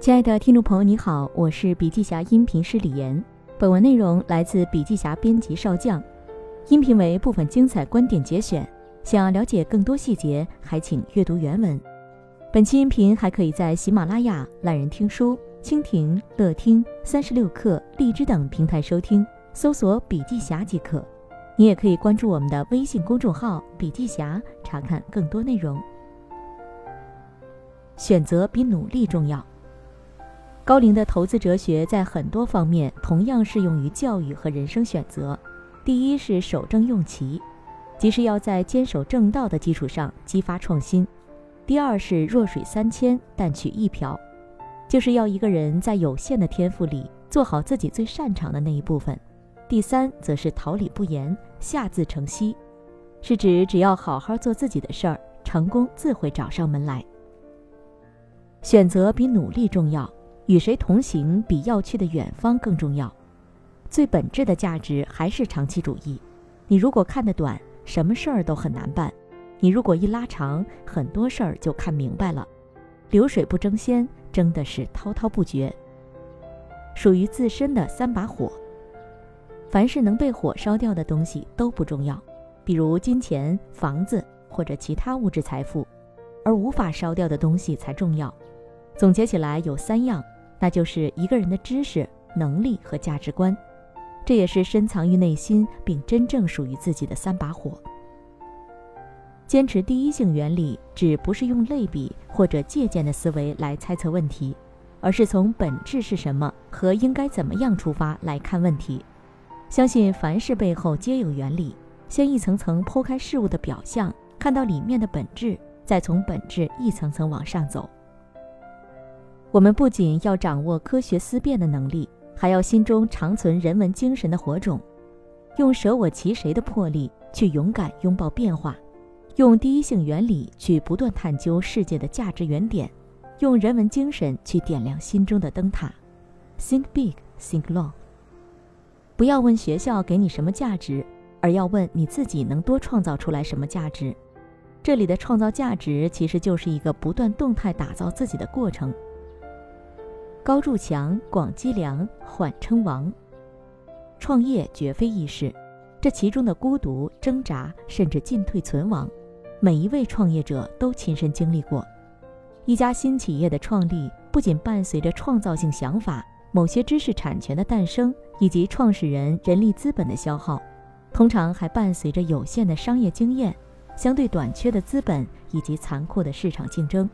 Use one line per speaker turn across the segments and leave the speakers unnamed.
亲爱的听众朋友，你好，我是笔记侠音频师李岩。本文内容来自笔记侠编辑少将，音频为部分精彩观点节选。想要了解更多细节，还请阅读原文。本期音频还可以在喜马拉雅、懒人听书、蜻蜓、乐听、三十六课、荔枝等平台收听，搜索“笔记侠”即可。你也可以关注我们的微信公众号“笔记侠”，查看更多内容。选择比努力重要。高龄的投资哲学在很多方面同样适用于教育和人生选择。第一是守正用奇，即是要在坚守正道的基础上激发创新；第二是弱水三千，但取一瓢，就是要一个人在有限的天赋里做好自己最擅长的那一部分；第三则是桃李不言，下自成蹊，是指只要好好做自己的事儿，成功自会找上门来。选择比努力重要。与谁同行比要去的远方更重要。最本质的价值还是长期主义。你如果看得短，什么事儿都很难办；你如果一拉长，很多事儿就看明白了。流水不争先，争的是滔滔不绝。属于自身的三把火，凡是能被火烧掉的东西都不重要，比如金钱、房子或者其他物质财富，而无法烧掉的东西才重要。总结起来有三样。那就是一个人的知识、能力和价值观，这也是深藏于内心并真正属于自己的三把火。坚持第一性原理，指不是用类比或者借鉴的思维来猜测问题，而是从本质是什么和应该怎么样出发来看问题。相信凡事背后皆有原理，先一层层剖开事物的表象，看到里面的本质，再从本质一层层往上走。我们不仅要掌握科学思辨的能力，还要心中长存人文精神的火种，用舍我其谁的魄力去勇敢拥抱变化，用第一性原理去不断探究世界的价值原点，用人文精神去点亮心中的灯塔。Think big, think long。不要问学校给你什么价值，而要问你自己能多创造出来什么价值。这里的创造价值其实就是一个不断动态打造自己的过程。高筑墙，广积粮，缓称王。创业绝非易事，这其中的孤独、挣扎，甚至进退存亡，每一位创业者都亲身经历过。一家新企业的创立，不仅伴随着创造性想法、某些知识产权的诞生，以及创始人人力资本的消耗，通常还伴随着有限的商业经验、相对短缺的资本以及残酷的市场竞争。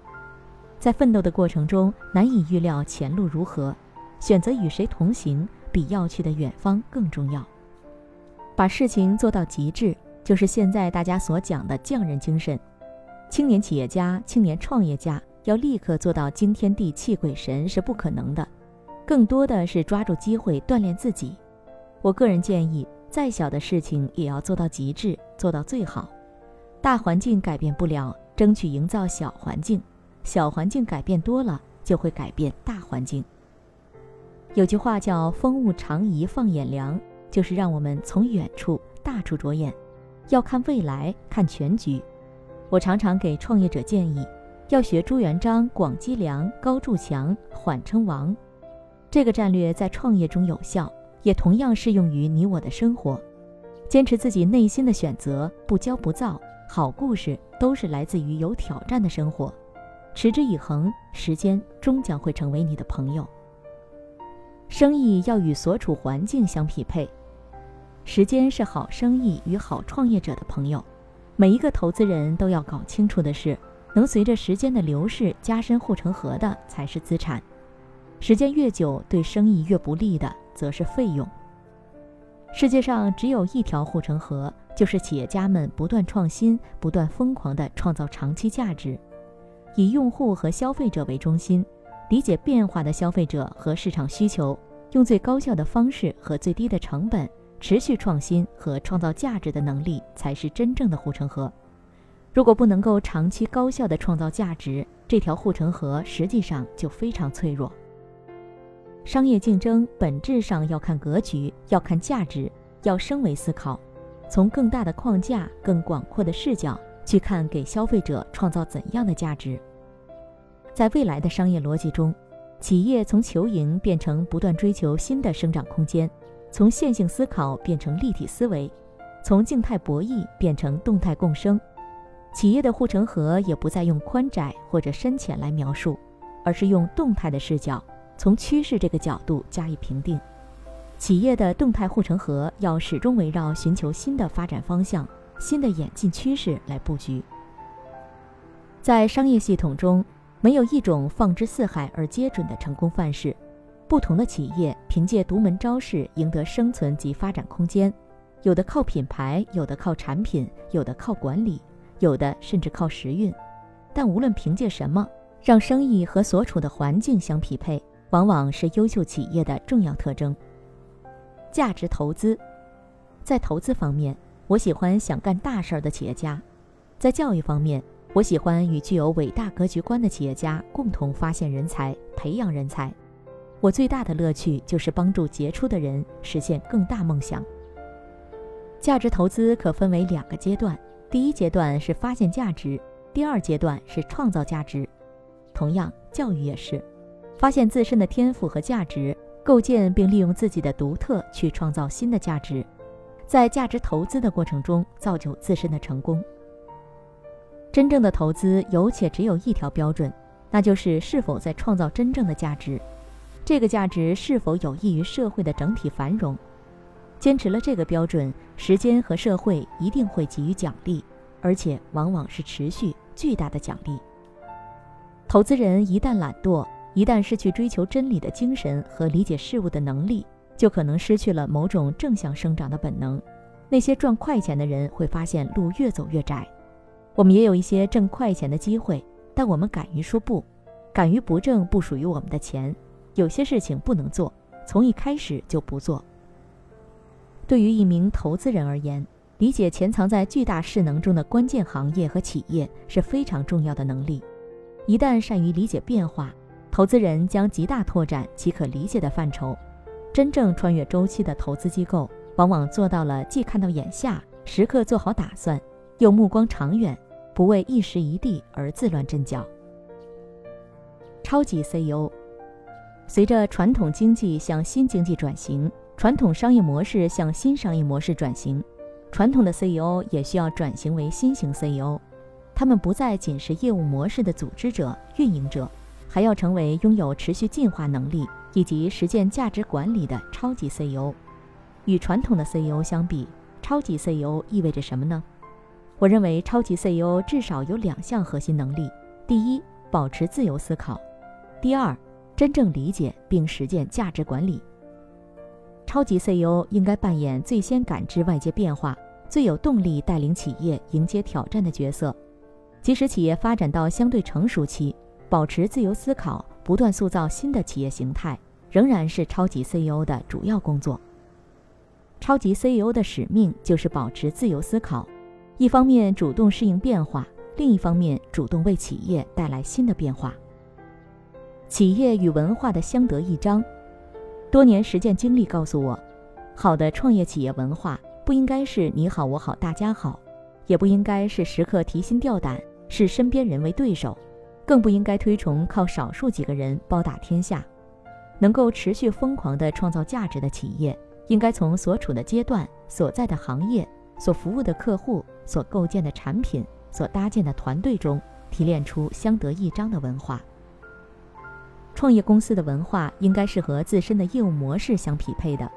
在奋斗的过程中，难以预料前路如何，选择与谁同行，比要去的远方更重要。把事情做到极致，就是现在大家所讲的匠人精神。青年企业家、青年创业家要立刻做到惊天地泣鬼神是不可能的，更多的是抓住机会锻炼自己。我个人建议，再小的事情也要做到极致，做到最好。大环境改变不了，争取营造小环境。小环境改变多了，就会改变大环境。有句话叫“风物长宜放眼量”，就是让我们从远处、大处着眼，要看未来、看全局。我常常给创业者建议，要学朱元璋“广积粮，高筑墙，缓称王”。这个战略在创业中有效，也同样适用于你我的生活。坚持自己内心的选择，不骄不躁。好故事都是来自于有挑战的生活。持之以恒，时间终将会成为你的朋友。生意要与所处环境相匹配，时间是好生意与好创业者的朋友。每一个投资人都要搞清楚的是，能随着时间的流逝加深护城河的才是资产。时间越久，对生意越不利的，则是费用。世界上只有一条护城河，就是企业家们不断创新、不断疯狂地创造长期价值。以用户和消费者为中心，理解变化的消费者和市场需求，用最高效的方式和最低的成本持续创新和创造价值的能力，才是真正的护城河。如果不能够长期高效的创造价值，这条护城河实际上就非常脆弱。商业竞争本质上要看格局，要看价值，要升维思考，从更大的框架、更广阔的视角。去看给消费者创造怎样的价值。在未来的商业逻辑中，企业从求赢变成不断追求新的生长空间，从线性思考变成立体思维，从静态博弈变成动态共生。企业的护城河也不再用宽窄或者深浅来描述，而是用动态的视角，从趋势这个角度加以评定。企业的动态护城河要始终围绕寻求新的发展方向、新的演进趋势来布局。在商业系统中，没有一种放之四海而皆准的成功范式。不同的企业凭借独门招式赢得生存及发展空间，有的靠品牌，有的靠产品，有的靠管理，有的甚至靠时运。但无论凭借什么，让生意和所处的环境相匹配，往往是优秀企业的重要特征。价值投资，在投资方面，我喜欢想干大事儿的企业家；在教育方面，我喜欢与具有伟大格局观的企业家共同发现人才、培养人才。我最大的乐趣就是帮助杰出的人实现更大梦想。价值投资可分为两个阶段，第一阶段是发现价值，第二阶段是创造价值。同样，教育也是，发现自身的天赋和价值。构建并利用自己的独特去创造新的价值，在价值投资的过程中造就自身的成功。真正的投资有且只有一条标准，那就是是否在创造真正的价值，这个价值是否有益于社会的整体繁荣。坚持了这个标准，时间和社会一定会给予奖励，而且往往是持续巨大的奖励。投资人一旦懒惰。一旦失去追求真理的精神和理解事物的能力，就可能失去了某种正向生长的本能。那些赚快钱的人会发现路越走越窄。我们也有一些挣快钱的机会，但我们敢于说不，敢于不挣不属于我们的钱。有些事情不能做，从一开始就不做。对于一名投资人而言，理解潜藏在巨大势能中的关键行业和企业是非常重要的能力。一旦善于理解变化，投资人将极大拓展其可理解的范畴。真正穿越周期的投资机构，往往做到了既看到眼下，时刻做好打算，又目光长远，不为一时一地而自乱阵脚。超级 CEO，随着传统经济向新经济转型，传统商业模式向新商业模式转型，传统的 CEO 也需要转型为新型 CEO。他们不再仅是业务模式的组织者、运营者。还要成为拥有持续进化能力以及实践价值管理的超级 CEO。与传统的 CEO 相比，超级 CEO 意味着什么呢？我认为超级 CEO 至少有两项核心能力：第一，保持自由思考；第二，真正理解并实践价值管理。超级 CEO 应该扮演最先感知外界变化、最有动力带领企业迎接挑战的角色。即使企业发展到相对成熟期，保持自由思考，不断塑造新的企业形态，仍然是超级 CEO 的主要工作。超级 CEO 的使命就是保持自由思考，一方面主动适应变化，另一方面主动为企业带来新的变化。企业与文化的相得益彰，多年实践经历告诉我，好的创业企业文化不应该是你好我好大家好，也不应该是时刻提心吊胆，视身边人为对手。更不应该推崇靠少数几个人包打天下。能够持续疯狂地创造价值的企业，应该从所处的阶段、所在的行业、所服务的客户、所构建的产品、所搭建的团队中提炼出相得益彰的文化。创业公司的文化应该是和自身的业务模式相匹配的，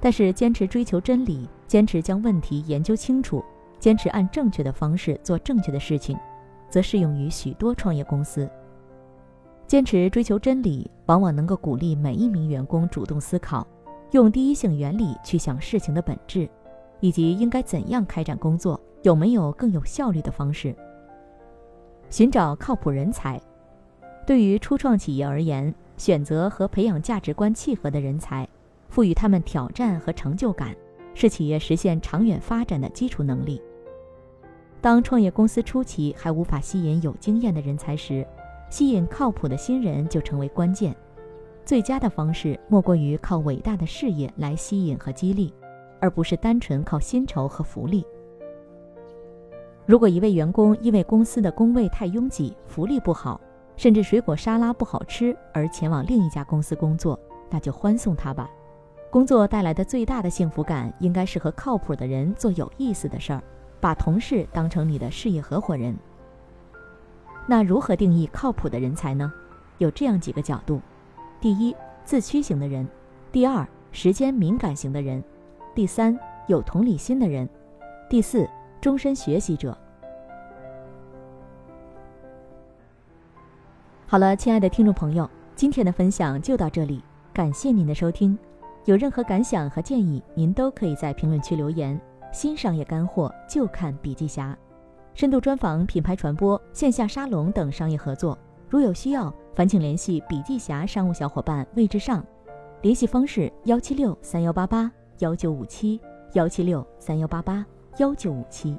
但是坚持追求真理，坚持将问题研究清楚，坚持按正确的方式做正确的事情。则适用于许多创业公司。坚持追求真理，往往能够鼓励每一名员工主动思考，用第一性原理去想事情的本质，以及应该怎样开展工作，有没有更有效率的方式。寻找靠谱人才，对于初创企业而言，选择和培养价值观契合的人才，赋予他们挑战和成就感，是企业实现长远发展的基础能力。当创业公司初期还无法吸引有经验的人才时，吸引靠谱的新人就成为关键。最佳的方式莫过于靠伟大的事业来吸引和激励，而不是单纯靠薪酬和福利。如果一位员工因为公司的工位太拥挤、福利不好，甚至水果沙拉不好吃而前往另一家公司工作，那就欢送他吧。工作带来的最大的幸福感，应该是和靠谱的人做有意思的事儿，把同事当成你的事业合伙人。那如何定义靠谱的人才呢？有这样几个角度：第一，自驱型的人；第二，时间敏感型的人；第三，有同理心的人；第四，终身学习者。好了，亲爱的听众朋友，今天的分享就到这里，感谢您的收听。有任何感想和建议，您都可以在评论区留言。新商业干货就看笔记侠，深度专访、品牌传播、线下沙龙等商业合作，如有需要，烦请联系笔记侠商务小伙伴魏志尚，联系方式：幺七六三幺八八幺九五七幺七六三幺八八幺九五七。